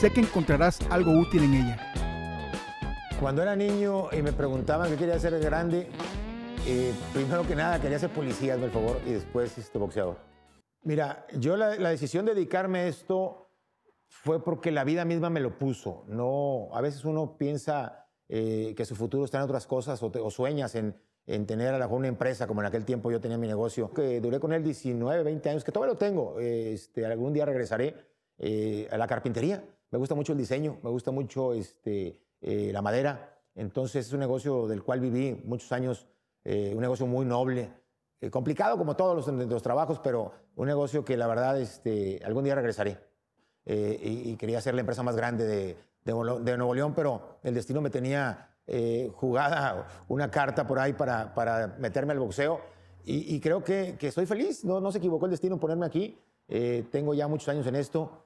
Sé que encontrarás algo útil en ella. Cuando era niño y me preguntaban qué quería ser de grande, eh, primero que nada quería ser policía, por favor, y después este, boxeador. Mira, yo la, decisión de dedicarme a esto fue porque la vida misma me lo puso. No, a veces uno piensa eh, que su futuro está en otras cosas o, sueñas en, tener a la una empresa, como en aquel tiempo yo tenía mi negocio, que duré con él 19, 20 años, que todavía lo tengo. Este, algún día regresaré eh, a la carpintería. Me gusta mucho el diseño, me gusta mucho este, eh, la madera. Entonces es un negocio del cual viví muchos años, eh, un negocio muy noble, eh, complicado como todos los, trabajos, pero un negocio que la verdad este, algún día regresaré. Y, quería ser la empresa más grande de, de, Nuevo León, pero el destino me tenía jugada una carta por ahí para, meterme al boxeo. Y, creo que, que, soy feliz, no, no se equivocó el destino en ponerme aquí. tengo ya muchos años en esto,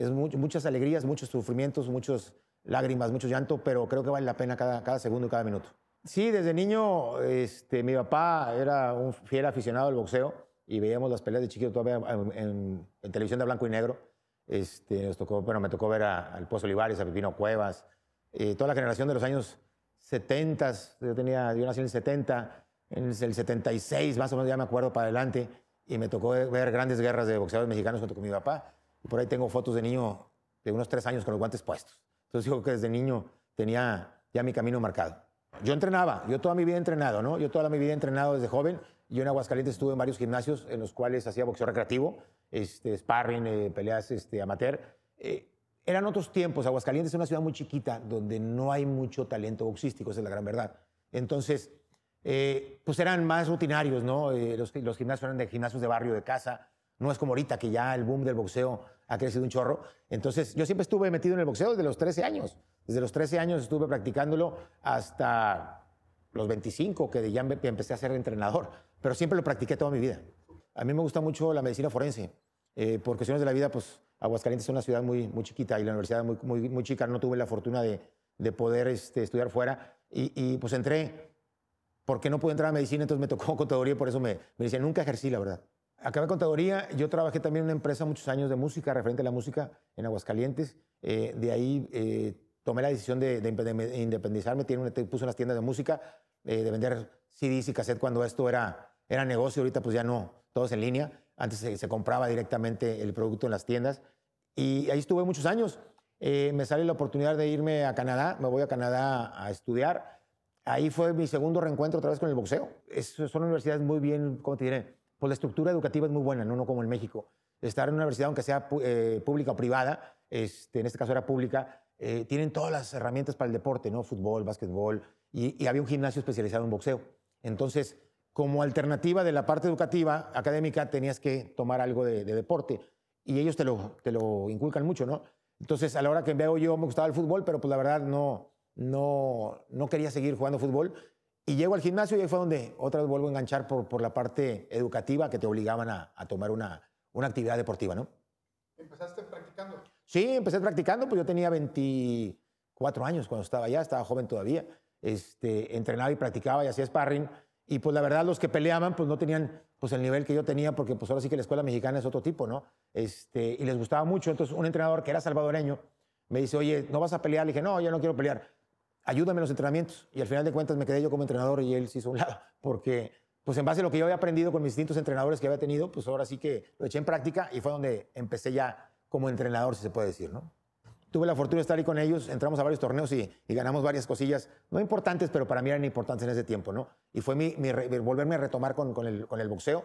es muchas alegrías, muchos sufrimientos, muchos lágrimas, mucho llanto, pero creo que vale la pena cada, cada segundo y cada minuto. Sí, desde niño este, mi papá era un fiel aficionado al boxeo y veíamos las peleas de chiquito todavía en, televisión de blanco y negro. Este, nos tocó, bueno, me tocó ver al Pozo Olivares, a Pepino Cuevas, eh, toda la generación de los años 70, yo, tenía, yo nací en el 70, en el 76 más o menos ya me acuerdo para adelante, y me tocó ver grandes guerras de boxeadores mexicanos junto con mi papá. Por ahí tengo fotos de niño de unos tres años con los guantes puestos. Entonces digo que desde niño tenía ya mi camino marcado. Yo entrenaba, yo toda mi vida he entrenado, ¿no? Yo toda mi vida he entrenado desde joven. Yo en Aguascalientes estuve en varios gimnasios en los cuales hacía boxeo recreativo, este, sparring, eh, peleas este, amateur. Eh, eran otros tiempos. Aguascalientes es una ciudad muy chiquita donde no hay mucho talento boxístico, esa es la gran verdad. Entonces, eh, pues eran más rutinarios, ¿no? los, los gimnasios eran de gimnasios de barrio, de casa. No es como ahorita que ya el boom del boxeo ha crecido un chorro. Entonces, yo siempre estuve metido en el boxeo desde los 13 años. Desde los 13 años estuve practicándolo hasta los 25, que ya empecé a ser entrenador. Pero siempre lo practiqué toda mi vida. A mí me gusta mucho la medicina forense. Eh, por cuestiones de la vida, pues Aguascalientes es una ciudad muy, muy chiquita y la universidad muy, muy, muy chica. No tuve la fortuna de, de poder este, estudiar fuera. Y, pues entré, porque no pude entrar a medicina, entonces me tocó contaduría y por eso me, me decían, nunca ejercí, la verdad. Acabé contaduría, yo trabajé también en una empresa muchos años de música, referente a la música en Aguascalientes. Eh, de ahí eh, tomé la decisión de, independizarme, tiene puse unas tiendas de música, eh, de vender CDs y cassette cuando esto era, era negocio, ahorita pues ya no, todo es en línea. Antes se, compraba directamente el producto en las tiendas. Y ahí estuve muchos años. me sale la oportunidad de irme a Canadá, me voy a Canadá a estudiar. Ahí fue mi segundo reencuentro otra vez con el boxeo. Es, son universidades muy bien, ¿cómo te diré? Pues la estructura educativa es muy buena, no, no como en México. Estar en una universidad, aunque sea eh, pública o privada, este, en este caso era pública, eh, tienen todas las herramientas para el deporte, ¿no? Fútbol, básquetbol, y, había un gimnasio especializado en boxeo. Entonces, como alternativa de la parte educativa, académica, tenías que tomar algo de, deporte, y ellos te lo, te lo inculcan mucho, ¿no? Entonces, a la hora que veo yo, me gustaba el fútbol, pero pues la verdad no, no, no quería seguir jugando fútbol. Y llego al gimnasio y ahí fue donde otra vez vuelvo a enganchar por, por la parte educativa que te obligaban a, a tomar una, una actividad deportiva, ¿no? ¿Empezaste practicando? Sí, empecé practicando, pues yo tenía 24 años cuando estaba allá, estaba joven todavía. Este, entrenaba y practicaba y hacía sparring. Y pues la verdad los que peleaban pues no tenían pues el nivel que yo tenía porque pues ahora sí que la escuela mexicana es otro tipo, ¿no? Este, y les gustaba mucho. Entonces un entrenador que era salvadoreño me dice, oye, ¿no vas a pelear? Le dije, no, yo no quiero pelear ayúdame en los entrenamientos. Y al final de cuentas me quedé yo como entrenador y él se hizo un lado, porque pues en base a lo que yo había aprendido con mis distintos entrenadores que había tenido, pues ahora sí que lo eché en práctica y fue donde empecé ya como entrenador, si se puede decir, ¿no? Tuve la fortuna de estar ahí con ellos, entramos a varios torneos y, ganamos varias cosillas, no importantes, pero para mí eran importantes en ese tiempo, ¿no? Y fue mi, volverme a retomar con, con, el, con, el, boxeo.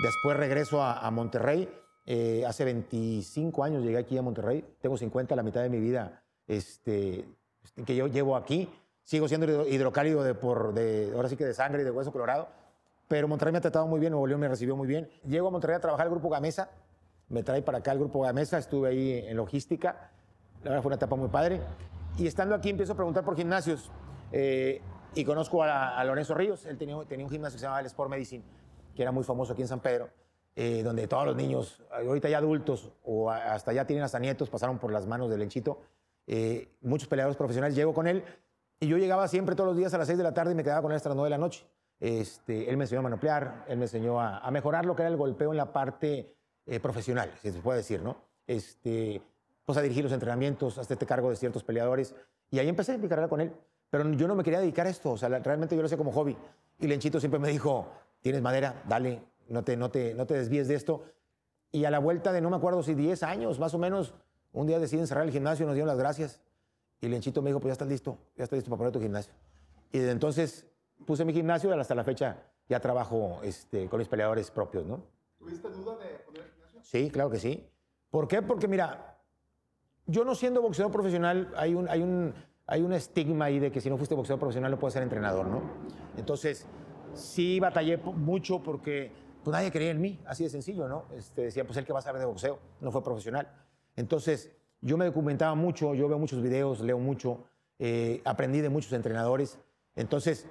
Después regreso a, Monterrey. Eh, hace 25 años llegué aquí a Monterrey. Tengo 50, la mitad de mi vida este, que yo llevo aquí. Sigo siendo hidrocálido de, por, de, ahora sí que de sangre y de hueso colorado. Pero Monterrey me ha tratado muy bien, Nuevo León me recibió muy bien. Llego a Monterrey a trabajar el Grupo Gamesa. Me trae para acá el Grupo Gamesa. Estuve ahí en logística. La verdad fue una etapa muy padre. Y estando aquí empiezo a preguntar por gimnasios. Eh, y conozco a, Lorenzo Ríos. Él tenía, tenía un gimnasio que se llamaba el Sport Medicine, que era muy famoso aquí en San Pedro. Eh, donde todos los niños, ahorita ya adultos o hasta ya tienen hasta nietos, pasaron por las manos del Lenchito. Eh, muchos peleadores profesionales. Llego con él y yo llegaba siempre todos los días a las 6 de la tarde y me quedaba con él hasta las 9 de la noche. Este, él me enseñó a manoplear, él me enseñó a, mejorar lo que era el golpeo en la parte eh, profesional, si se puede decir, ¿no? Este, pues a dirigir los entrenamientos, hasta este cargo de ciertos peleadores. Y ahí empecé mi carrera con él. Pero yo no me quería dedicar a esto, o sea, realmente yo lo hacía como hobby. Y Lenchito siempre me dijo, tienes madera, dale, no te, no te, no te desvíes de esto. Y a la vuelta de, no me acuerdo si 10 años, más o menos, un día deciden cerrar el gimnasio, nos dieron las gracias. Y Lenchito me dijo, pues ya estás listo, ya estás listo para poner tu gimnasio. Y desde entonces puse mi gimnasio y hasta la fecha ya trabajo este, con mis peleadores propios, ¿no? ¿Tuviste duda de poner gimnasio? Sí, claro que sí. ¿Por qué? Porque mira, yo no siendo boxeador profesional, hay un, hay un, hay un estigma ahí de que si no fuiste boxeador profesional no puedes ser entrenador, ¿no? Entonces, sí batallé mucho porque pues, nadie creía en mí, así de sencillo, ¿no? Este, decía, pues el que va a saber de boxeo, no fue profesional. Entonces, yo me documentaba mucho, yo veo muchos videos, leo mucho, eh, aprendí de muchos entrenadores. Entonces,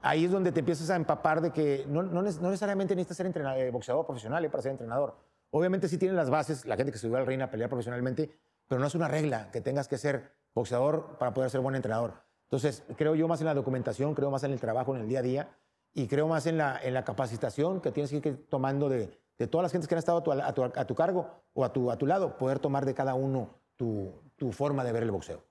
ahí es donde te empiezas a empapar de que no, no, necesariamente necesitas ser entrenador, eh, boxeador profesional eh, para ser entrenador. Obviamente sí tienen las bases, la gente que se subió al reina a pelear profesionalmente, pero no es una regla que tengas que ser boxeador para poder ser buen entrenador. Entonces, creo yo más en la documentación, creo más en el trabajo en el día a día y creo más en la, en la capacitación que tienes que ir tomando de, de todas las gentes que han estado a tu, a tu, cargo o a tu, a tu lado, poder tomar de cada uno tu, tu, forma de ver el boxeo.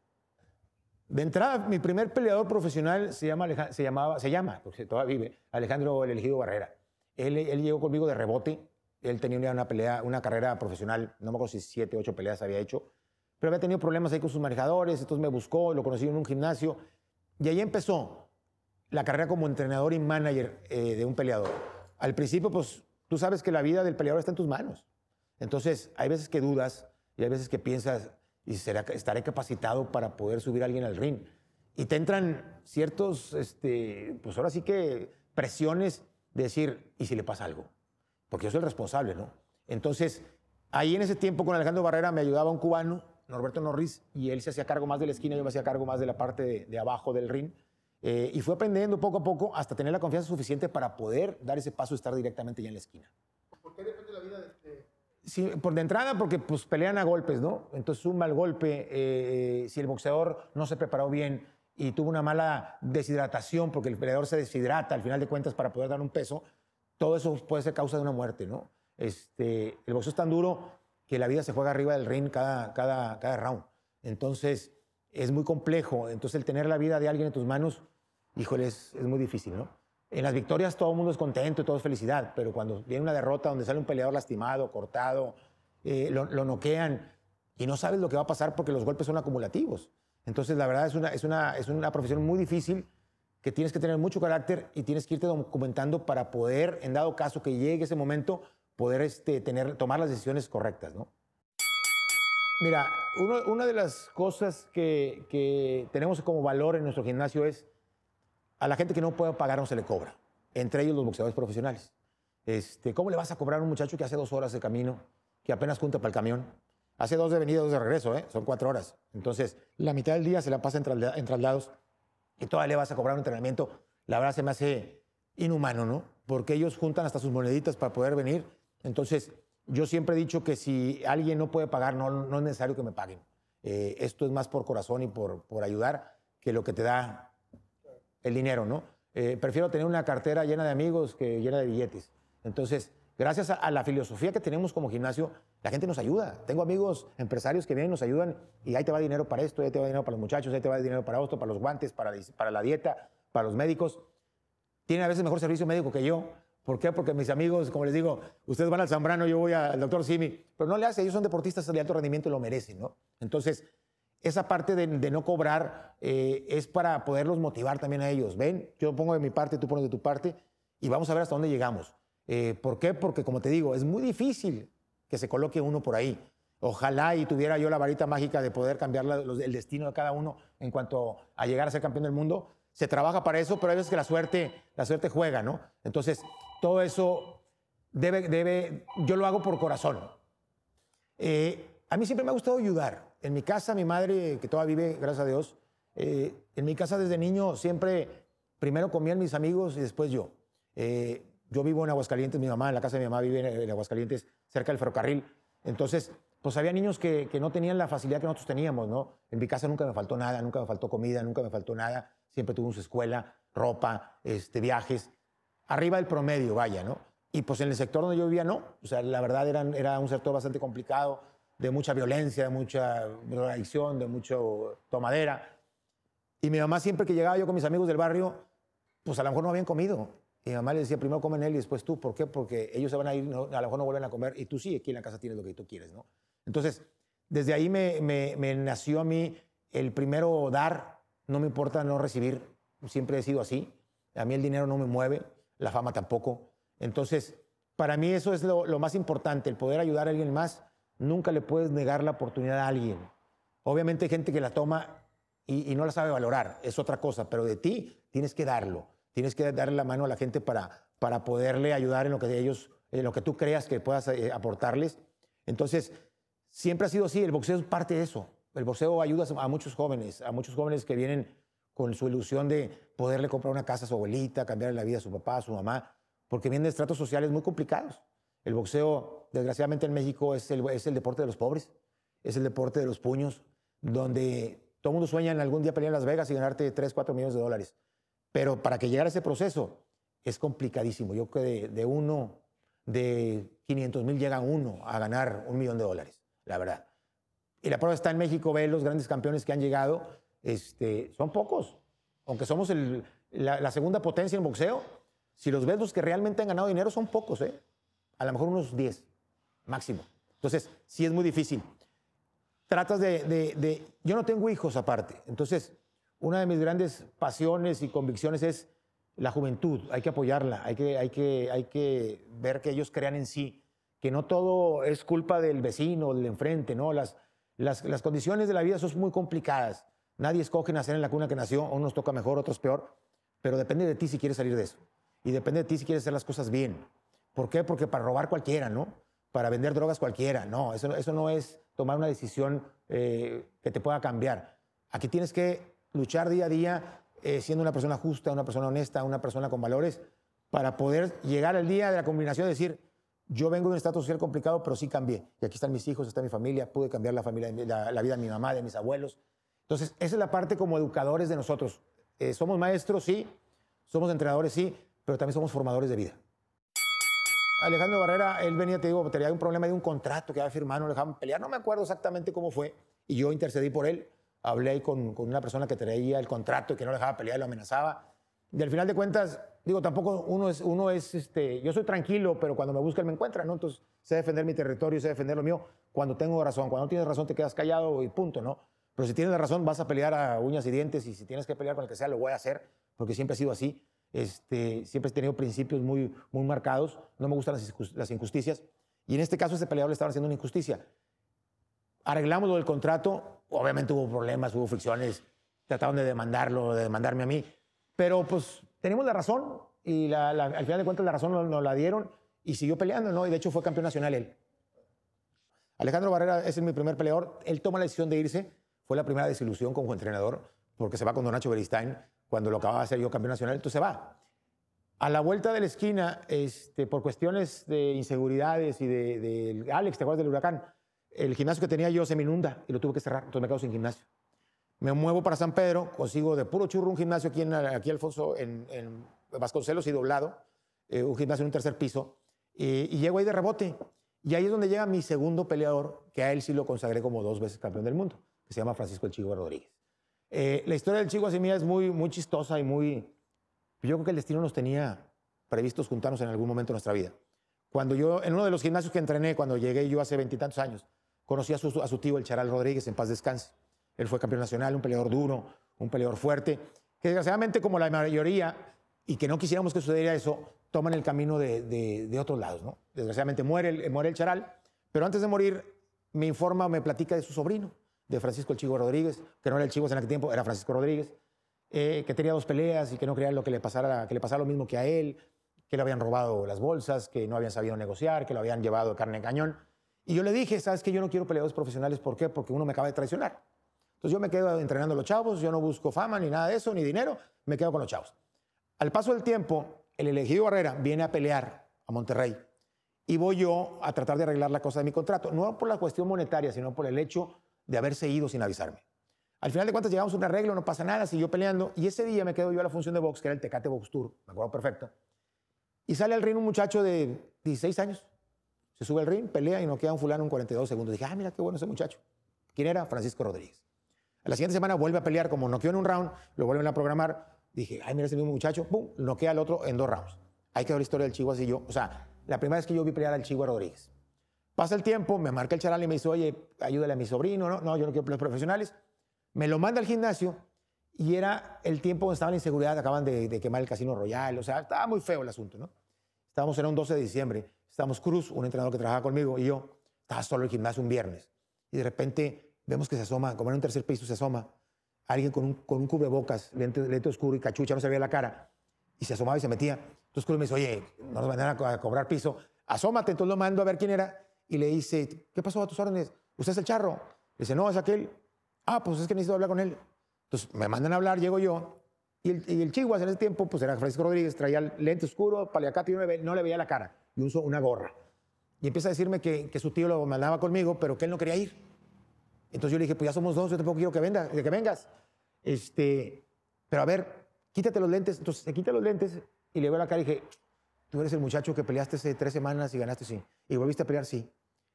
De entrada, mi primer peleador profesional se, llama, se, llamaba, se llama, porque todavía vive, Alejandro El Elegido Barrera. Él, él llegó conmigo de rebote. Él tenía una, pelea, una carrera profesional, no me acuerdo si siete, ocho peleas había hecho, pero había tenido problemas ahí con sus manejadores, entonces me buscó, lo conocí en un gimnasio, y ahí empezó la carrera como entrenador y manager eh, de un peleador. Al principio, pues Tú sabes que la vida del peleador está en tus manos. Entonces, hay veces que dudas y hay veces que piensas, ¿y será, estaré capacitado para poder subir a alguien al ring? Y te entran ciertos, este, pues ahora sí que presiones de decir, ¿y si le pasa algo? Porque yo soy el responsable, ¿no? Entonces, ahí en ese tiempo con Alejandro Barrera me ayudaba un cubano, Norberto Norris, y él se hacía cargo más de la esquina, yo me hacía cargo más de la parte de, de abajo del ring. Eh, y fue aprendiendo poco a poco hasta tener la confianza suficiente para poder dar ese paso y estar directamente ya en la esquina. ¿Por qué depende la vida de este? Sí, por de entrada, porque pues pelean a golpes, ¿no? Entonces un mal golpe, eh, si el boxeador no se preparó bien y tuvo una mala deshidratación, porque el peleador se deshidrata al final de cuentas para poder dar un peso, todo eso puede ser causa de una muerte, ¿no? Este, el boxeo es tan duro que la vida se juega arriba del ring cada, cada, cada round. Entonces, es muy complejo. Entonces, el tener la vida de alguien en tus manos, híjole, es, muy difícil, ¿no? En las victorias todo el mundo es contento y todo es felicidad, pero cuando viene una derrota donde sale un peleador lastimado, cortado, eh, lo, noquean y no sabes lo que va a pasar porque los golpes son acumulativos. Entonces, la verdad es una, es una, es una profesión muy difícil que tienes que tener mucho carácter y tienes que irte documentando para poder, en dado caso que llegue ese momento, poder este, tener, tomar las decisiones correctas, ¿no? Mira, una de las cosas que, tenemos como valor en nuestro gimnasio es a la gente que no puede pagar no se le cobra, entre ellos los boxeadores profesionales. Este, ¿Cómo le vas a cobrar a un muchacho que hace dos horas de camino, que apenas junta para el camión? Hace dos de venida, dos de regreso, ¿eh? son cuatro horas. Entonces, la mitad del día se la pasa en, en traslados y todavía le vas a cobrar un entrenamiento. La verdad se me hace inhumano, ¿no? Porque ellos juntan hasta sus moneditas para poder venir. Entonces, yo siempre he dicho que si alguien no puede pagar, no, es necesario que me paguen. Eh, esto es más por corazón y por, por ayudar que lo que te da el dinero, ¿no? Eh, prefiero tener una cartera llena de amigos que llena de billetes. Entonces, gracias a, la filosofía que tenemos como gimnasio, la gente nos ayuda. Tengo amigos empresarios que vienen y nos ayudan y ahí te va dinero para esto, ahí te va dinero para los muchachos, ahí te va dinero para esto, para los guantes, para, para la dieta, para los médicos. Tienen a veces mejor servicio médico que yo ¿Por qué? Porque mis amigos, como les digo, ustedes van al Zambrano, yo voy al doctor Simi, pero no le hace, ellos son deportistas de alto rendimiento y lo merecen, ¿no? Entonces, esa parte de, no cobrar eh, es para poderlos motivar también a ellos. Ven, yo pongo de mi parte, tú pones de tu parte y vamos a ver hasta dónde llegamos. Eh, ¿Por qué? Porque, como te digo, es muy difícil que se coloque uno por ahí. Ojalá y tuviera yo la varita mágica de poder cambiar el destino de cada uno en cuanto a llegar a ser campeón del mundo. Se trabaja para eso, pero hay veces que la suerte, la suerte juega, ¿no? Entonces, todo eso debe, yo lo hago por corazón. Eh, a mí siempre me ha gustado ayudar. En mi casa, mi madre, que todavía vive, gracias a Dios, eh, en mi casa desde niño siempre, primero comían mis amigos y después yo. Eh, yo vivo en Aguascalientes, mi mamá, en la casa de mi mamá vive en Aguascalientes, cerca del ferrocarril. Entonces, pues había niños que, que, no tenían la facilidad que nosotros teníamos, ¿no? En mi casa nunca me faltó nada, nunca me faltó comida, nunca me faltó nada. Siempre tuvimos escuela, ropa, este, viajes. Arriba del promedio, vaya, ¿no? Y pues en el sector donde yo vivía, no. O sea, la verdad era, un sector bastante complicado, de mucha violencia, de mucha adicción, de mucho tomadera. Y mi mamá siempre que llegaba yo con mis amigos del barrio, pues a lo mejor no habían comido. Y mi mamá le decía, primero comen él y después tú. ¿Por qué? Porque ellos se van a ir, a lo mejor no vuelven a comer y tú sí, aquí en la casa tienes lo que tú quieres, ¿no? Entonces, desde ahí me, me, nació a mí el primero dar, no me importa no recibir, siempre he sido así. A mí el dinero no me mueve, la fama tampoco. Entonces, para mí eso es lo, más importante, el poder ayudar a alguien más. Nunca le puedes negar la oportunidad a alguien. Obviamente hay gente que la toma y, y, no la sabe valorar, es otra cosa, pero de ti tienes que darlo, tienes que darle la mano a la gente para, para poderle ayudar en lo que ellos, en lo que tú creas que puedas eh, aportarles. Entonces, Siempre ha sido así, el boxeo es parte de eso. El boxeo ayuda a muchos jóvenes, a muchos jóvenes que vienen con su ilusión de poderle comprar una casa a su abuelita, cambiarle la vida a su papá, a su mamá, porque vienen de estratos sociales muy complicados. El boxeo, desgraciadamente en México, es el, es el deporte de los pobres, es el deporte de los puños, donde todo mundo sueña en algún día pelear en Las Vegas y ganarte 3, 4 millones de dólares. Pero para que llegara a ese proceso es complicadísimo. Yo creo que de, de uno, de 500 mil llega uno a ganar un millón de dólares la verdad. Y la prueba está en México, ve los grandes campeones que han llegado, este, son pocos. Aunque somos la, segunda potencia en boxeo, si los ves que realmente han ganado dinero son pocos, ¿eh? A lo mejor unos 10, máximo. Entonces, sí es muy difícil. Tratas de, de, Yo no tengo hijos aparte. Entonces, una de mis grandes pasiones y convicciones es la juventud. Hay que apoyarla, hay que, hay que, hay que ver que ellos crean en sí que no todo es culpa del vecino, del enfrente, ¿no? Las, las, las, condiciones de la vida son muy complicadas. Nadie escoge nacer en la cuna que nació, unos toca mejor, otros peor, pero depende de ti si quieres salir de eso. Y depende de ti si quieres hacer las cosas bien. ¿Por qué? Porque para robar cualquiera, ¿no? Para vender drogas cualquiera, no. Eso, no es tomar una decisión eh, que te pueda cambiar. Aquí tienes que luchar día a día eh, siendo una persona justa, una persona honesta, una persona con valores, para poder llegar al día de la combinación de decir, yo vengo de un estatus social complicado, pero sí cambié. Y aquí están mis hijos, está mi familia, pude cambiar la, la, vida de mi mamá, de mis abuelos. Entonces, esa es la parte como educadores de nosotros. Eh, somos maestros, sí, somos entrenadores, sí, pero también somos formadores de vida. Alejandro Barrera, él venía, te digo, tenía un problema de un contrato que había firmado, no le dejaban pelear, no me acuerdo exactamente cómo fue, y yo intercedí por él, hablé ahí con, con una persona que traía el contrato y que no le dejaba pelear, lo amenazaba, y al final de cuentas, digo, tampoco uno es, uno es, este, yo soy tranquilo, pero cuando me busca él me encuentra, ¿no? Entonces, sé defender mi territorio, sé defender lo mío cuando tengo razón. Cuando no tienes razón te quedas callado y punto, ¿no? Pero si tienes la razón vas a pelear a uñas y dientes y si tienes que pelear con el que sea, lo voy a hacer, porque siempre ha sido así. Este, siempre he tenido principios muy, muy marcados, no me gustan las injusticias. Y en este caso, este peleador le estaba haciendo una injusticia. Arreglamos lo del contrato, obviamente hubo problemas, hubo fricciones, trataron de demandarlo, de demandarme a mí, pero pues tenemos la razón y al final de cuentas la razón nos, la dieron y siguió peleando, ¿no? Y de hecho fue campeón nacional él. Alejandro Barrera es mi primer peleador. Él toma la decisión de irse. Fue la primera desilusión como entrenador porque se va con Don Nacho Beristain cuando lo acababa de hacer yo campeón nacional, entonces se va. A la vuelta de la esquina, este, por cuestiones de inseguridades y de, de, Alex, ¿te acuerdas del huracán? El gimnasio que tenía yo se me inunda y lo tuve que cerrar, entonces me quedo sin gimnasio. Me muevo para San Pedro, consigo de puro churro un gimnasio aquí, en, aquí Alfonso, en, en Vasconcelos y doblado, eh, un gimnasio en un tercer piso, y, llego ahí de rebote. Y ahí es donde llega mi segundo peleador, que a él sí lo consagré como dos veces campeón del mundo, que se llama Francisco El Chigo Rodríguez. Eh, la historia del Chigo así mía es muy, muy chistosa y muy... Yo creo que el destino nos tenía previstos juntarnos en algún momento de nuestra vida. Cuando yo, en uno de los gimnasios que entrené, cuando llegué yo hace veintitantos años, conocí a su, a su tío, el Charal Rodríguez, en paz descanse. Él fue campeón nacional, un peleador duro, un peleador fuerte, desgraciadamente como la mayoría, y que no quisiéramos que sucediera eso, toman el camino de, de, otros lados. ¿no? Desgraciadamente muere el, muere el charal, pero antes de morir me informa, me platica de su sobrino, de Francisco el Chivo Rodríguez, que no era el Chivo en aquel tiempo, era Francisco Rodríguez, eh, que tenía dos peleas y que no quería lo que le pasara, que le pasara lo mismo que a él, que le habían robado las bolsas, que no habían sabido negociar, que lo habían llevado de carne en cañón. Y yo le dije, sabes que yo no quiero peleadores profesionales, ¿por qué? Porque uno me acaba de traicionar. Entonces yo me quedo entrenando a los chavos, yo no busco fama ni nada de eso, ni dinero, me quedo con los chavos. Al paso del tiempo, el elegido Barrera viene a pelear a Monterrey y voy yo a tratar de arreglar la cosa de mi contrato, no por la cuestión monetaria, sino por el hecho de haberse ido sin avisarme. Al final de cuentas llegamos a un arreglo, no pasa nada, siguió peleando y ese día me quedo yo a la función de box, que era el Tecate Box Tour, me acuerdo perfecto. Y sale al ring un muchacho de 16 años, se sube al ring, pelea y no queda un fulano en 42 segundos. Dije, ah, mira qué bueno ese muchacho. ¿Quién era? Francisco Rodríguez. A la siguiente semana vuelve a pelear, como noqueó en un round, lo vuelven a programar. Dije, ay, mira ese mismo muchacho, pum, noquea al otro en dos rounds. Ahí quedó la historia del Chihuahua y yo. O sea, la primera vez que yo vi pelear al Chihuahua Rodríguez. Pasa el tiempo, me marca el charal y me dice, oye, ayúdale a mi sobrino. No, no, yo no quiero pelear profesionales. Me lo manda al gimnasio y era el tiempo donde estaba la inseguridad, acaban de, de quemar el Casino Royal. O sea, estaba muy feo el asunto, ¿no? Estábamos en un 12 de diciembre, estábamos Cruz, un entrenador que trabajaba conmigo, y yo, estaba solo en el gimnasio un viernes. Y de repente vemos que se asoma, como en un tercer piso se asoma, alguien con un, con un cubrebocas, lente, lente oscuro y cachucha, no se veía la cara, y se asomaba y se metía. Entonces Cruz me dice, oye, no nos van a cobrar piso, asómate. Entonces lo mando a ver quién era, y le dice, ¿qué pasó a tus órdenes? ¿Usted es el charro? Le dice, no, es aquel. Ah, pues es que necesito hablar con él. Entonces me mandan a hablar, llego yo, y el, y el en ese tiempo, pues era Francisco Rodríguez, traía lente oscuro, paliacate y no le, no le veía la cara, y usó una gorra. Y empieza a decirme que, que, su tío lo mandaba conmigo, pero que él no quería ir. Entonces yo le dije, pues ya somos dos, yo tampoco quiero que, venga, que vengas. Este, pero a ver, quítate los lentes. Entonces se quita los lentes y le veo la cara y dije, tú eres el muchacho que peleaste hace tres semanas y ganaste, sí. Y volviste a pelear, sí.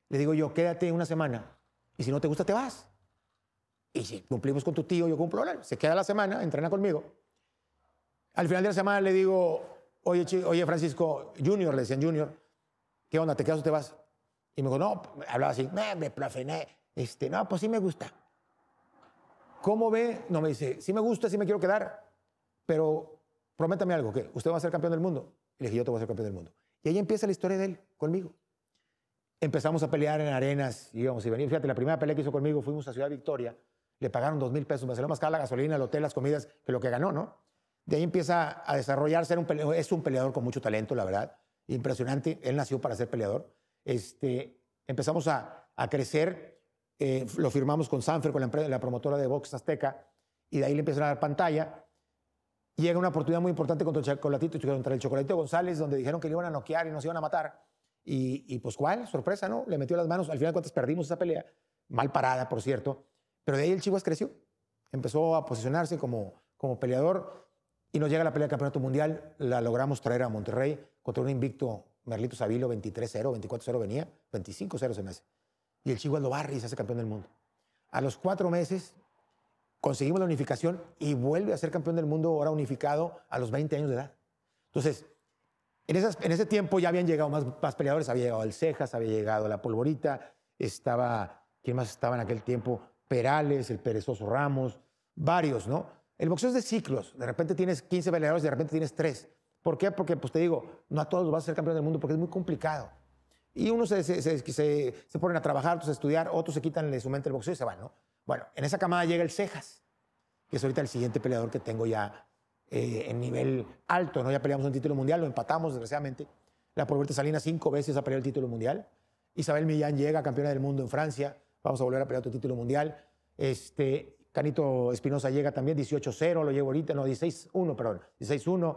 Le digo yo, quédate una semana y si no te gusta, te vas. Y si cumplimos con tu tío, yo cumplo. Se queda la semana, entrena conmigo. Al final de la semana le digo, oye, oye Francisco, Junior, le decían Junior, ¿qué onda? ¿Te quedas o te vas? Y me dijo, no, hablaba así, me, me plafené. Este, no, pues sí me gusta. ¿Cómo ve? No, me dice, sí me gusta, sí me quiero quedar, pero prométame algo, que usted va a ser campeón del mundo. Le dije, yo te voy a ser campeón del mundo. Y ahí empieza la historia de él conmigo. Empezamos a pelear en arenas, íbamos y venir. Fíjate, la primera pelea que hizo conmigo fuimos a Ciudad Victoria, le pagaron dos mil pesos, me salió más cara la gasolina, el hotel, las comidas, que lo que ganó, ¿no? De ahí empieza a desarrollarse, un peleador, es un peleador con mucho talento, la verdad, impresionante, él nació para ser peleador. Este, empezamos a, a crecer, eh, lo firmamos con Sanfer, con la, la promotora de box azteca, y de ahí le empiezan a dar pantalla. Llega una oportunidad muy importante contra el Chocolatito, contra el Chocolatito González, donde dijeron que le iban a noquear y nos iban a matar. Y, y pues, ¿cuál? Sorpresa, ¿no? Le metió las manos. Al final de cuentas perdimos esa pelea, mal parada, por cierto. Pero de ahí el Chivas creció. Empezó a posicionarse como, como peleador y nos llega la pelea de campeonato mundial, la logramos traer a Monterrey contra un invicto Merlito Savilo, 23-0, 24-0 venía, 25-0 se me hace. Y el Chihuahua lo barre y se hace campeón del mundo. A los cuatro meses conseguimos la unificación y vuelve a ser campeón del mundo ahora unificado a los 20 años de edad. Entonces, en, esas, en ese tiempo ya habían llegado más, más peleadores, había llegado el Cejas, había llegado la Polvorita, estaba, ¿quién más estaba en aquel tiempo? Perales, el Perezoso Ramos, varios, ¿no? El boxeo es de ciclos. De repente tienes 15 peleadores de repente tienes 3. ¿Por qué? Porque, pues te digo, no a todos vas a ser campeón del mundo porque es muy complicado. Y unos se, se, se, se, ponen a trabajar, otros a estudiar, otros se quitan de su mente el boxeo y se van, ¿no? Bueno, en esa camada llega el Cejas, que es ahorita el siguiente peleador que tengo ya eh, en nivel alto, ¿no? Ya peleamos un título mundial, lo empatamos, desgraciadamente. La Polvorita Salina cinco veces a pelear el título mundial. Isabel Millán llega campeona del mundo en Francia. Vamos a volver a pelear otro título mundial. Este, Canito Espinosa llega también 18-0, lo llevo ahorita, no, 16-1, perdón, 16-1.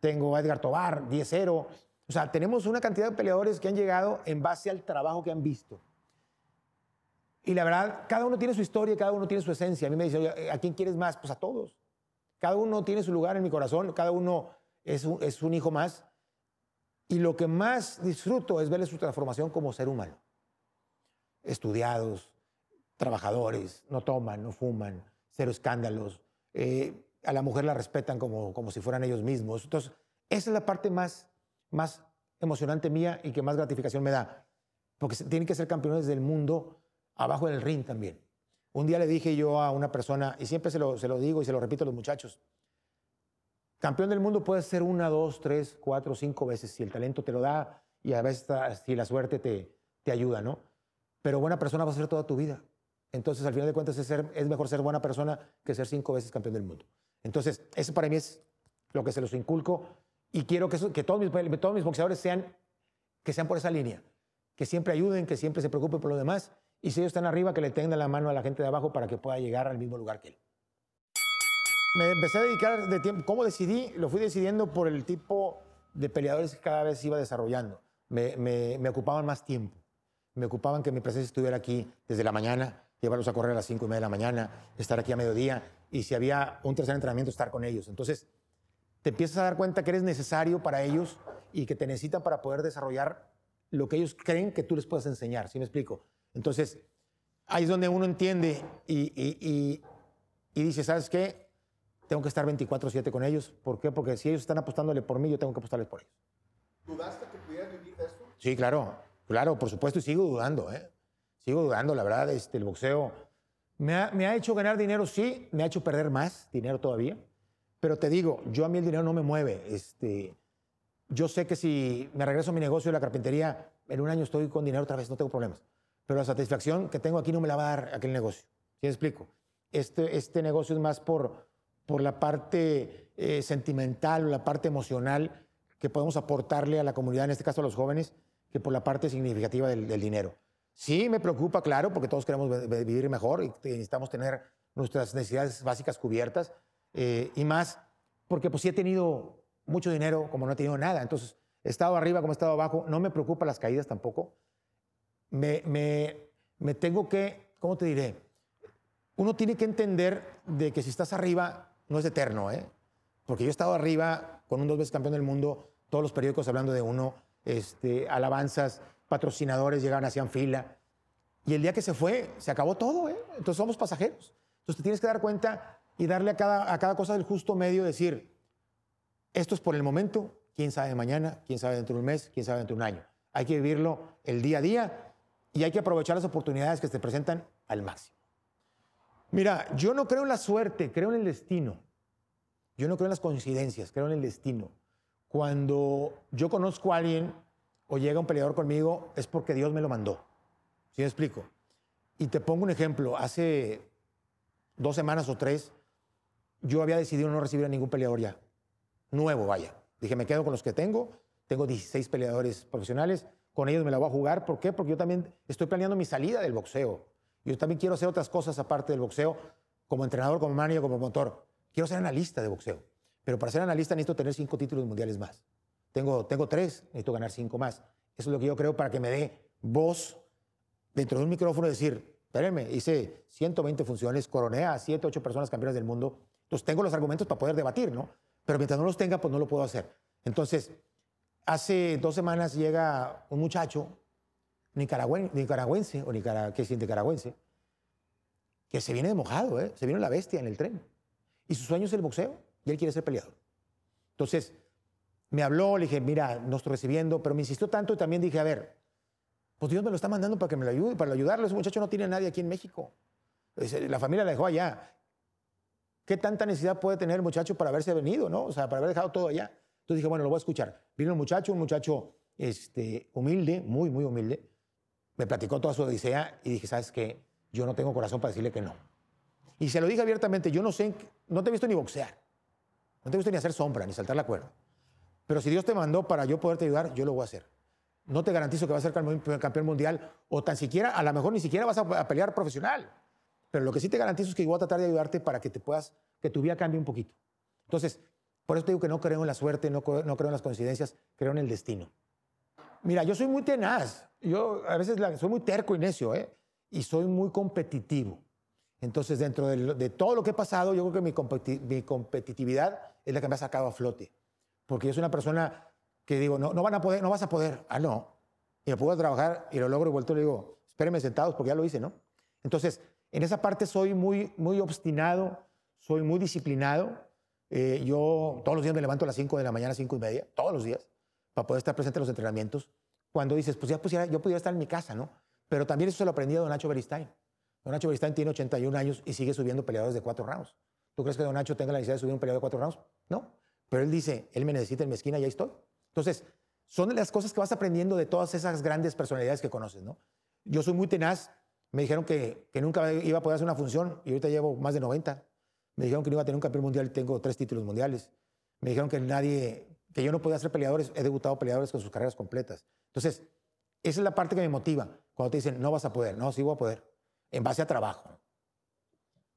Tengo a Edgar Tobar, 10-0. O sea, tenemos una cantidad de peleadores que han llegado en base al trabajo que han visto. Y la verdad, cada uno tiene su historia, cada uno tiene su esencia. A mí me dice, ¿a quién quieres más? Pues a todos. Cada uno tiene su lugar en mi corazón, cada uno es un, es un hijo más. Y lo que más disfruto es verle su transformación como ser humano. Estudiados, trabajadores, no toman, no fuman, cero escándalos. Eh, a la mujer la respetan como, como si fueran ellos mismos. Entonces, esa es la parte más, más emocionante mía y que más gratificación me da. Porque tienen que ser campeones del mundo abajo del ring también. Un día le dije yo a una persona, y siempre se lo, se lo digo y se lo repito a los muchachos, campeón del mundo puede ser una, dos, tres, cuatro, cinco veces si el talento te lo da y a veces si la suerte te, te ayuda, ¿no? Pero buena persona va a ser toda tu vida. Entonces, al final de cuentas, es, es mejor ser buena persona que ser cinco veces campeón del mundo. Entonces, eso para mí es lo que se los inculco y quiero que, que todos, mis, todos mis boxeadores sean, que sean por esa línea. que siempre ayuden, que siempre se preocupen por los demás. Y si ellos están arriba, que le tengan la mano a la gente de abajo para que pueda llegar al mismo lugar que él. Me empecé a dedicar de tiempo. ¿Cómo decidí? Lo fui decidiendo por el tipo de peleadores que cada vez iba desarrollando. Me, ocupaban más tiempo. Me ocupaban que mi presencia estuviera aquí desde la mañana, llevarlos a correr a las 5 y media de la mañana, estar aquí a mediodía y si había un tercer entrenamiento, estar con ellos. Entonces, te empiezas a dar cuenta que eres necesario para ellos y que te necesitan para poder desarrollar lo que ellos creen que tú les puedes enseñar. ¿Sí me explico? Entonces, ahí es donde uno entiende y, y, y, dice, ¿sabes qué? Tengo que estar 24/7 con ellos. ¿Por qué? Porque si ellos están apostándole por mí, yo tengo que apostarles por ellos. ¿Dudaste que pudieras vivir de esto? Sí, claro, claro, por supuesto, y sigo dudando, ¿eh? Sigo dudando, la verdad, este, el boxeo me ha, me ha hecho ganar dinero, sí, me ha hecho perder más dinero todavía, pero te digo, yo a mí el dinero no me mueve. Este, yo sé que si me regreso a mi negocio de la carpintería, en un año estoy con dinero otra vez, no tengo problemas. Pero la satisfacción que tengo aquí no me la va a dar aquel negocio. ¿Sí me explico? Este, este negocio es más por, por la parte eh, sentimental o la parte emocional que podemos aportarle a la comunidad, en este caso a los jóvenes, que por la parte significativa del, del dinero. Sí, me preocupa, claro, porque todos queremos vivir mejor y necesitamos tener nuestras necesidades básicas cubiertas. Eh, y más porque pues sí he tenido mucho dinero como no he tenido nada. Entonces, he estado arriba como he estado abajo. No me preocupa las caídas tampoco. Me, me, tengo que, ¿cómo te diré? Uno tiene que entender de que si estás arriba no es eterno, ¿eh? Porque yo he estado arriba con un dos veces campeón del mundo, todos los periódicos hablando de uno, este, alabanzas, patrocinadores llegaban, hacían fila. Y el día que se fue, se acabó todo, ¿eh? Entonces somos pasajeros. Entonces te tienes que dar cuenta y darle a cada, a cada cosa del justo medio, decir, esto es por el momento, quién sabe mañana, quién sabe dentro de un mes, quién sabe dentro de un año. Hay que vivirlo el día a día y hay que aprovechar las oportunidades que se presentan al máximo. Mira, yo no creo en la suerte, creo en el destino. Yo no creo en las coincidencias, creo en el destino. Cuando yo conozco a alguien o llega un peleador conmigo, es porque Dios me lo mandó. ¿Sí me explico? Y te pongo un ejemplo. Hace dos semanas o tres, yo había decidido no recibir a ningún peleador ya. Nuevo, vaya. Dije, me quedo con los que tengo. Tengo 16 peleadores profesionales. Con ellos me la voy a jugar. ¿Por qué? Porque yo también estoy planeando mi salida del boxeo. Yo también quiero hacer otras cosas aparte del boxeo, como entrenador, como manager, como motor. Quiero ser analista de boxeo. Pero para ser analista necesito tener cinco títulos mundiales más. Tengo, tengo tres, necesito ganar cinco más. Eso es lo que yo creo para que me dé voz dentro de un micrófono y decir, espérenme, hice 120 funciones, coroné a 7, 8 personas campeonas del mundo. Entonces tengo los argumentos para poder debatir, ¿no? Pero mientras no los tenga, pues no lo puedo hacer. Entonces, hace dos semanas llega un muchacho nicaragüense, o nicara, ¿qué es nicaragüense? Que se viene de mojado, ¿eh? Se viene la bestia en el tren. Y su sueño es el boxeo y él quiere ser peleador. Entonces, me habló, le dije, mira, no estoy recibiendo, pero me insistió tanto y también dije, a ver, pues Dios me lo está mandando para que me lo ayude, para ayudarle. Ese muchacho no tiene a nadie aquí en México. La familia la dejó allá. ¿Qué tanta necesidad puede tener el muchacho para haberse venido, no? O sea, para haber dejado todo allá. Entonces dije, bueno, lo voy a escuchar. Vino un muchacho, un muchacho este, humilde, muy, muy humilde. Me platicó toda su odisea y dije, ¿sabes qué? Yo no tengo corazón para decirle que no. Y se lo dije abiertamente, yo no sé, no te he visto ni boxear. No te he visto ni hacer sombra, ni saltar la cuerda. Pero si Dios te mandó para yo poderte ayudar, yo lo voy a hacer. No te garantizo que vas a ser campeón mundial o tan siquiera, a lo mejor ni siquiera vas a pelear profesional. Pero lo que sí te garantizo es que voy a tratar de ayudarte para que te puedas, que tu vida cambie un poquito. Entonces, por eso te digo que no creo en la suerte, no, creo en las coincidencias, creo en el destino. Mira, yo soy muy tenaz. Yo a veces soy muy terco y necio, ¿eh? Y soy muy competitivo. Entonces, dentro de, todo lo que he pasado, yo creo que mi, competitividad es la que me ha sacado a flote. Porque yo soy una persona que digo, no, van a poder, no vas a poder. Ah, no. Y me puedo trabajar y lo logro y vuelto y le digo, espérenme sentados porque ya lo hice, ¿no? Entonces, en esa parte soy muy, muy obstinado, soy muy disciplinado. Eh, yo todos los días me levanto a las 5 de la mañana, 5 y media, todos los días, para poder estar presente en los entrenamientos. Cuando dices, pues ya pusiera, yo pudiera estar en mi casa, ¿no? Pero también eso se lo aprendí a don Nacho Beristain. Don Nacho Beristain tiene 81 años y sigue subiendo peleadores de cuatro rounds. ¿Tú crees que don Nacho tenga la necesidad de subir un peleador de cuatro rounds? No. Pero él dice, él me necesita en mi esquina y ahí estoy. Entonces, son las cosas que vas aprendiendo de todas esas grandes personalidades que conoces, ¿no? Yo soy muy tenaz. Me dijeron que, que nunca iba a poder hacer una función y ahorita llevo más de 90. Me dijeron que no iba a tener un campeón mundial y tengo tres títulos mundiales. Me dijeron que nadie, que yo no podía ser peleadores. He debutado peleadores con sus carreras completas. Entonces, Esa es la parte que me motiva. Cuando te dicen, no vas a poder. No, sí voy a poder. En base a trabajo.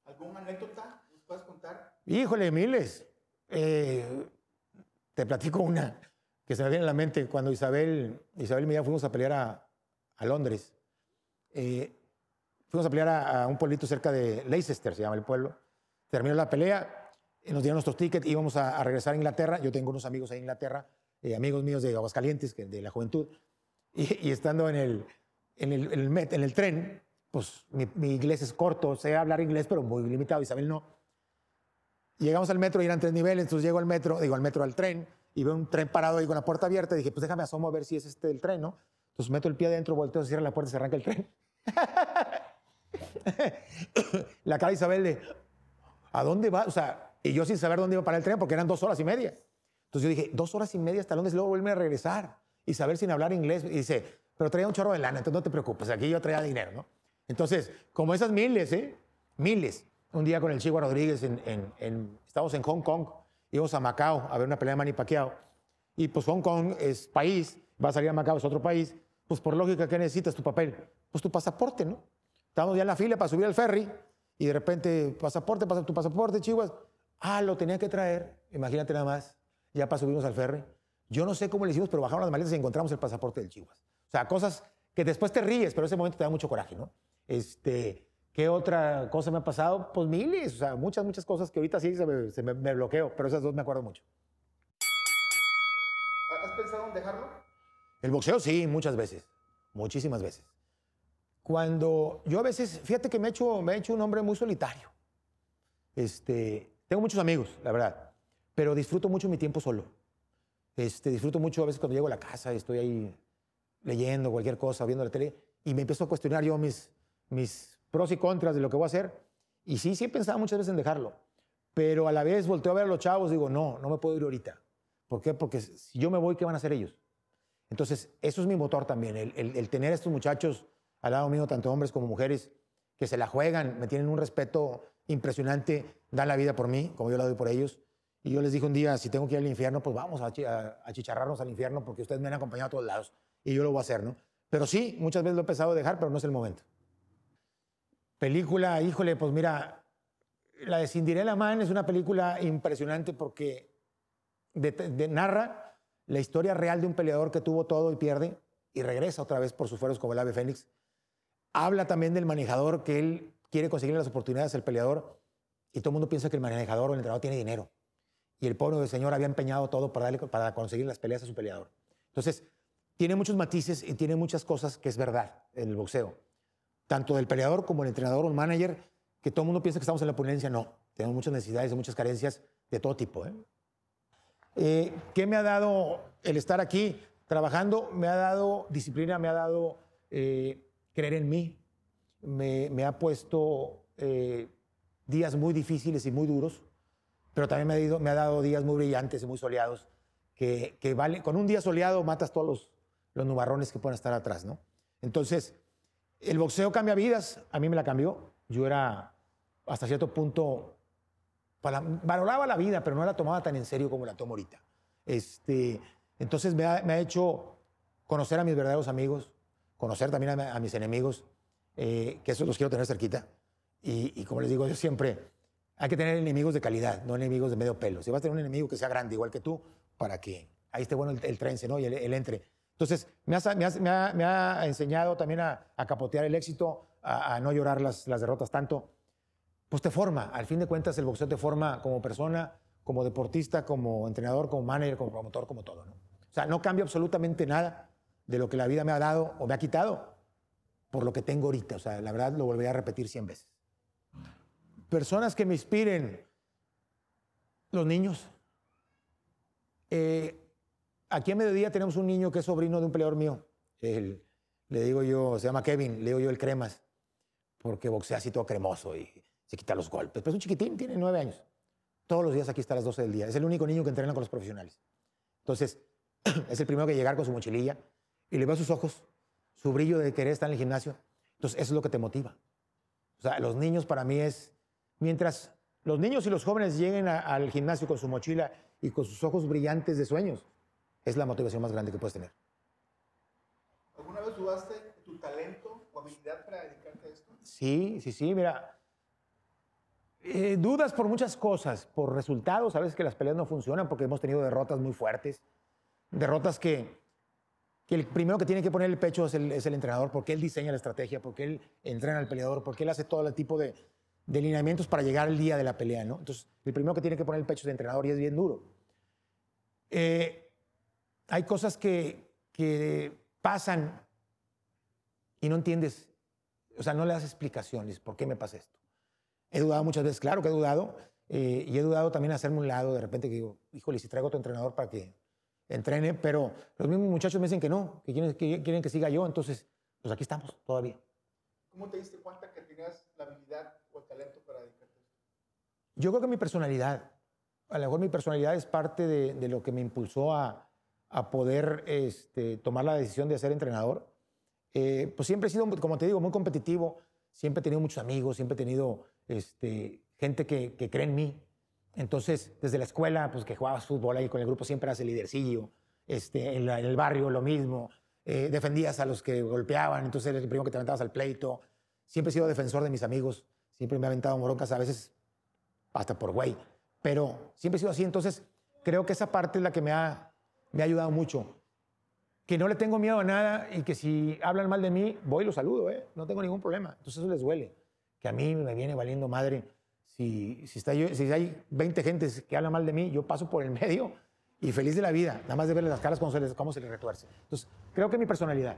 ¿Alguna anécdota nos puedes contar? Híjole, miles. Eh, te platico una que se me viene a la mente. Cuando Isabel, Isabel y yo fuimos a pelear a, a Londres, eh, fuimos a pelear a, a, un pueblito cerca de Leicester, se llama el pueblo. Terminó la pelea, y nos dieron nuestros tickets, íbamos a, a, regresar a Inglaterra. Yo tengo unos amigos ahí en Inglaterra, eh, amigos míos de Aguascalientes, que, de la juventud. Y, y estando en el, en el, en el, met, en el tren, pues mi, mi, inglés es corto, sé hablar inglés, pero muy limitado. Isabel no. Llegamos al metro y eran tres niveles, entonces llego al metro, digo al metro al tren, y veo un tren parado ahí con la puerta abierta. Y dije, pues déjame asomo a ver si es este el tren, ¿no? Entonces meto el pie adentro, volteo, se cierra la puerta y se arranca el tren. la cara de Isabel de, ¿a dónde va? O sea, y yo sin saber dónde iba para el tren porque eran dos horas y media. Entonces yo dije, dos horas y media hasta Londres y luego vuelve a regresar. Isabel sin hablar inglés. Y dice, pero traía un chorro de lana, entonces no te preocupes, aquí yo traía dinero, ¿no? Entonces, como esas miles, ¿eh? Miles. Un día con el Chihuahua Rodríguez, en, en, en, estamos en Hong Kong, íbamos a Macao a ver una pelea de Manny Pacquiao. Y pues Hong Kong es país, va a salir a Macao, es otro país. Pues por lógica, ¿qué necesitas? Tu papel. Pues tu pasaporte, ¿no? Estábamos ya en la fila para subir al ferry y de repente, pasaporte, pasa, tu pasaporte, Chihuahua. Ah, lo tenía que traer, imagínate nada más, ya para subirnos al ferry. Yo no sé cómo le hicimos, pero bajamos las maletas y encontramos el pasaporte del Chihuahua. O sea, cosas que después te ríes, pero ese momento te da mucho coraje, ¿no? Este, ¿Qué otra cosa me ha pasado? Pues miles, o sea, muchas, muchas cosas que ahorita sí se me, se me, me bloqueo, pero esas dos me acuerdo mucho. ¿Has pensado en dejarlo? El boxeo sí, muchas veces, muchísimas veces. Cuando yo a veces, fíjate que me he hecho, me he hecho un hombre muy solitario. Este, tengo muchos amigos, la verdad, pero disfruto mucho mi tiempo solo. Este, disfruto mucho a veces cuando llego a la casa y estoy ahí leyendo cualquier cosa, viendo la tele, y me empiezo a cuestionar yo mis, mis pros y contras de lo que voy a hacer. Y sí, sí he pensado muchas veces en dejarlo, pero a la vez volteo a ver a los chavos y digo, no, no me puedo ir ahorita. ¿Por qué? Porque si yo me voy, ¿qué van a hacer ellos? Entonces, eso es mi motor también, el, el, el tener a estos muchachos al lado mío, tanto hombres como mujeres, que se la juegan, me tienen un respeto impresionante, dan la vida por mí, como yo la doy por ellos. Y yo les dije un día, si tengo que ir al infierno, pues vamos a, a, a chicharrarnos al infierno, porque ustedes me han acompañado a todos lados, y yo lo voy a hacer, ¿no? Pero sí, muchas veces lo he pensado dejar, pero no es el momento. Película, híjole, pues mira, la de Cinderella Man es una película impresionante porque de, de, narra la historia real de un peleador que tuvo todo y pierde y regresa otra vez por sus fueros como el ave fénix. Habla también del manejador que él quiere conseguir las oportunidades al peleador y todo el mundo piensa que el manejador o el entrenador tiene dinero. Y el pobre señor había empeñado todo para, darle, para conseguir las peleas a su peleador. Entonces, tiene muchos matices y tiene muchas cosas que es verdad en el boxeo. Tanto del peleador como el entrenador o el manager, que todo el mundo piensa que estamos en la opulencia. No, tenemos muchas necesidades y muchas carencias de todo tipo. ¿eh? Eh, ¿Qué me ha dado el estar aquí trabajando? Me ha dado disciplina, me ha dado eh, creer en mí, me, ha puesto eh, días muy difíciles y muy duros, pero también me ha, dado días muy brillantes y muy soleados, que, que vale, con un día soleado matas todos los, los nubarrones que pueden estar atrás, ¿no? Entonces, el boxeo cambia vidas, a mí me la cambió. Yo era, hasta cierto punto, valoraba la vida, pero no la tomaba tan en serio como la tomo ahorita. Este, entonces me ha hecho conocer a mis verdaderos amigos, conocer también a, mis enemigos, eh, que esos los quiero tener cerquita. Y, y, como les digo yo siempre, hay que tener enemigos de calidad, no enemigos de medio pelo. Si vas a tener un enemigo que sea grande, igual que tú, para que ahí esté bueno el, el ¿no? y el, entre. Entonces, me me ha, enseñado también a, capotear el éxito, a, a no llorar las, las, derrotas tanto. Pues te forma, al fin de cuentas el boxeo te forma como persona, como deportista, como entrenador, como manager, como promotor, como todo. ¿no? O sea, no cambia absolutamente nada de lo que la vida me ha dado o me ha quitado por lo que tengo ahorita. O sea, la verdad lo volvería a repetir 100 veces. Personas que me inspiren, los niños. Eh, Aquí en mediodía tenemos un niño que es sobrino de un peleador mío. El, le digo yo, se llama Kevin, le digo yo el cremas, porque boxea así todo cremoso y se quita los golpes. Pero es un chiquitín, tiene nueve años. Todos los días aquí está a las 12 del día. Es el único niño que entrena con los profesionales. Entonces, es el primero que llegar con su mochililla y le veo sus ojos, su brillo de querer estar en el gimnasio. Entonces, eso es lo que te motiva. O sea, los niños para mí es, mientras los niños y los jóvenes lleguen a, al gimnasio con su mochila y con sus ojos brillantes de sueños, es la motivación más grande que puedes tener. ¿Alguna vez dudaste tu talento o habilidad para dedicarte a esto? Sí, sí, sí, mira. eh, dudas por muchas cosas, por resultados, a veces que las peleas no funcionan porque hemos tenido derrotas muy fuertes, derrotas que, que el primero que tiene que poner el pecho es el, es el entrenador, porque él diseña la estrategia, porque él entrena al peleador, porque él hace todo el tipo de, de lineamientos para llegar al día de la pelea, ¿no? Entonces, el primero que tiene que poner el pecho es el entrenador y es bien duro. Eh, hay cosas que, que pasan y no entiendes, o sea, no le das explicaciones, ¿por qué me pasa esto? He dudado muchas veces, claro que he dudado, eh, y he dudado también hacerme un lado, de repente que digo, híjole, si traigo otro entrenador para que entrene, pero los mismos muchachos me dicen que no, que quieren que, quieren que siga yo, entonces, pues aquí estamos todavía. ¿Cómo te diste cuenta que tenías la habilidad o el talento para dedicarte a esto? Yo creo que mi personalidad, a lo mejor mi personalidad es parte de, de lo que me impulsó a, a poder este, tomar la decisión de ser entrenador. Eh, pues siempre he sido, como te digo, muy competitivo, siempre he tenido muchos amigos, siempre he tenido este, gente que, que cree en mí. Entonces, desde la escuela, pues que jugabas fútbol ahí con el grupo, siempre eras el lidercillo. Este, en, el barrio, lo mismo. Eh, defendías a los que golpeaban, entonces eres el primero que te aventabas al pleito. Siempre he sido defensor de mis amigos, siempre me he aventado moroncas, a veces hasta por güey. Pero siempre he sido así, entonces creo que esa parte es la que me ha, me ha ayudado mucho. Que no le tengo miedo a nada y que si hablan mal de mí, voy y los saludo, ¿eh? no tengo ningún problema. Entonces eso les duele. Que a mí me viene valiendo madre. Si, si, está si hay 20 gentes que hablan mal de mí, yo paso por el medio y feliz de la vida, nada más de verles las caras cómo se les, cómo se les retuerce. Entonces, creo que mi personalidad.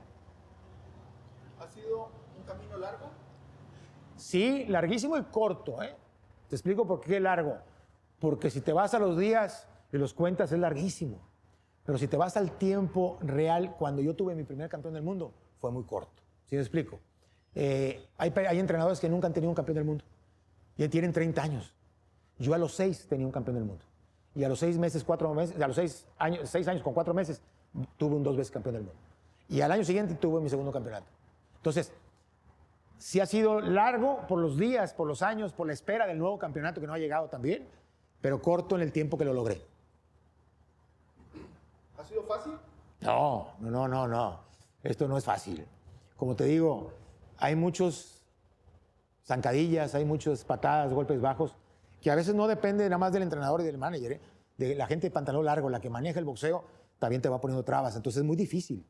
¿Ha sido un camino largo? Sí, larguísimo y corto. ¿eh? Te explico por qué largo. Porque si te vas a los días y los cuentas es larguísimo. Pero si te vas al tiempo real, cuando yo tuve mi primer campeón del mundo, fue muy corto. ¿Sí me explico? Eh, hay, hay entrenadores que nunca han tenido un campeón del mundo. Y tienen 30 años. Yo a los 6 tenía un campeón del mundo. Y a los 6 meses, 4 meses, a los 6 años, seis años con 4 meses, tuve un dos veces campeón del mundo. Y al año siguiente tuve mi segundo campeonato. Entonces, sí ha sido largo por los días, por los años, por la espera del nuevo campeonato que no ha llegado también, pero corto en el tiempo que lo logré. ¿Ha sido fácil? No, no, no, no, no. Esto no es fácil. Como te digo, hay muchos zancadillas, hay muchas patadas, golpes bajos, que a veces no depende nada más del entrenador y del manager, ¿eh? de la gente de pantalón largo, la que maneja el boxeo, también te va poniendo trabas. Entonces es muy difícil,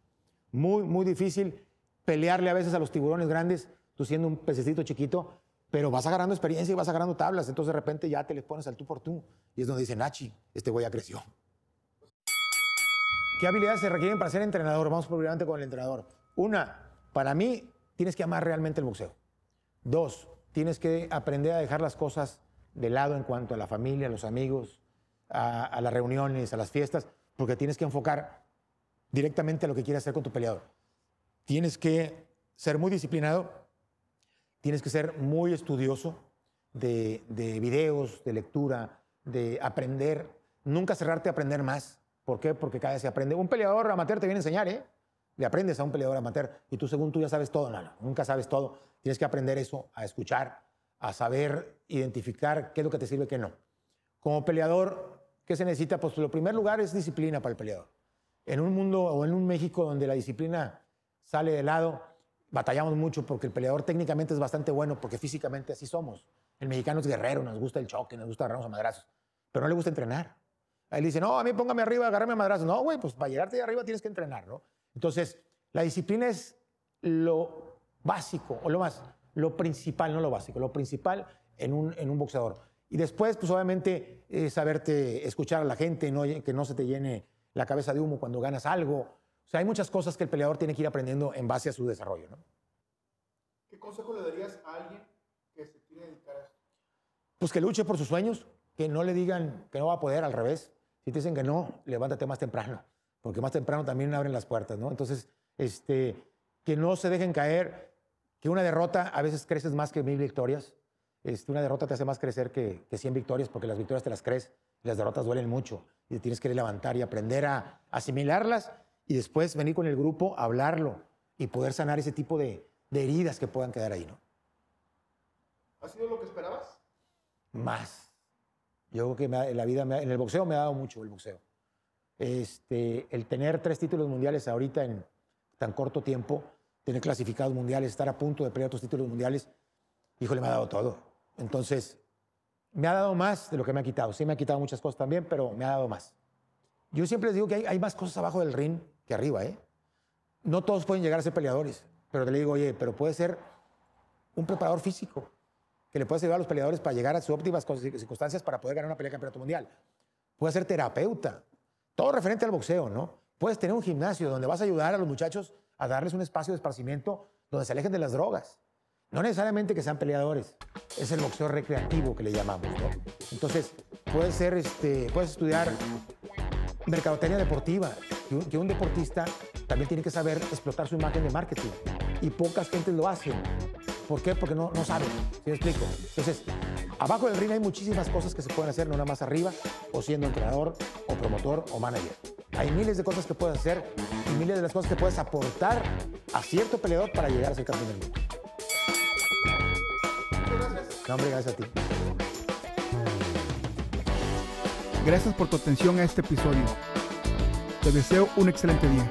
muy, muy difícil pelearle a veces a los tiburones grandes, tú siendo un pececito chiquito, pero vas agarrando experiencia y vas agarrando tablas, entonces de repente ya te les pones al tú por tú. Y es donde dicen, Nachi, este güey ya creció. ¿Qué habilidades se requieren para ser entrenador? Vamos primeramente con el entrenador. Una, para mí, tienes que amar realmente el boxeo. Dos, tienes que aprender a dejar las cosas de lado en cuanto a la familia, a los amigos, a, a las reuniones, a las fiestas, porque tienes que enfocar directamente a lo que quieres hacer con tu peleador. Tienes que ser muy disciplinado, tienes que ser muy estudioso de, de videos, de lectura, de aprender, nunca cerrarte a aprender más. ¿Por qué? Porque cada vez se aprende. Un peleador amateur te viene a enseñar, ¿eh? Le aprendes a un peleador amateur y tú según tú ya sabes todo. No, no, nunca sabes todo. Tienes que aprender eso, a escuchar, a saber identificar qué es lo que te sirve y qué no. Como peleador, ¿qué se necesita? Pues lo primer lugar es disciplina para el peleador. En un mundo o en un México donde la disciplina sale de lado, batallamos mucho porque el peleador técnicamente es bastante bueno porque físicamente así somos. El mexicano es guerrero, nos gusta el choque, nos gusta agarrarnos a madrazos, pero no le gusta entrenar. Ahí dice, no, a mí póngame arriba, agárrame a madrazos. No, güey, pues para llegarte de arriba tienes que entrenar, ¿no? Entonces, la disciplina es lo básico, o lo más, lo principal, no lo básico, lo principal en un, en un boxeador. Y después, pues obviamente, eh, saberte escuchar a la gente, no, que no se te llene la cabeza de humo cuando ganas algo. O sea, hay muchas cosas que el peleador tiene que ir aprendiendo en base a su desarrollo, ¿no? ¿Qué consejo le darías a alguien que se quiere dedicar a esto? Pues que luche por sus sueños, que no le digan que no va a poder, al revés. Si te dicen que no, levántate más temprano, porque más temprano también abren las puertas, ¿no? Entonces, este, que no se dejen caer, que una derrota a veces creces más que mil victorias. Este, una derrota te hace más crecer que, que 100 victorias, porque las victorias te las crees y las derrotas duelen mucho. Y tienes que levantar y aprender a asimilarlas y después venir con el grupo a hablarlo y poder sanar ese tipo de, de heridas que puedan quedar ahí, ¿no? ¿Ha sido lo que esperabas? más. Yo creo que me ha- la vida, me ha- en el boxeo me ha dado mucho el boxeo. Este, el tener tres títulos mundiales ahorita en tan corto tiempo, tener clasificados mundiales, estar a punto de pelear otros títulos mundiales, híjole, me ha dado todo. Entonces, me ha dado más de lo que me ha quitado. Sí me ha quitado muchas cosas también, pero me ha dado más. Yo siempre les digo que hay, hay más cosas abajo del ring que arriba, ¿eh? No todos pueden llegar a ser peleadores, pero te le digo, oye, pero puede ser un preparador físico que le puede ayudar a los peleadores para llegar a sus óptimas circunstancias para poder ganar una pelea de campeonato mundial. Puede ser terapeuta, todo referente al boxeo, ¿no? Puedes tener un gimnasio donde vas a ayudar a los muchachos a darles un espacio de esparcimiento donde se alejen de las drogas. No necesariamente que sean peleadores, es el boxeo recreativo que le llamamos. Entonces, puedes ser, este, puedes estudiar mercadotecnia deportiva, que un, deportista también tiene que saber explotar su imagen de marketing. Y pocas gentes lo hacen. ¿Por qué? Porque no, no saben. ¿Sí me explico? Entonces, abajo del ring hay muchísimas cosas que se pueden hacer, no nada más arriba, o siendo entrenador, o promotor, o manager. Hay miles de cosas que puedes hacer y miles de las cosas que puedes aportar a cierto peleador para llegar a ser campeón del mundo. No, hombre, gracias a ti. Gracias por tu atención a este episodio. Te deseo un excelente día.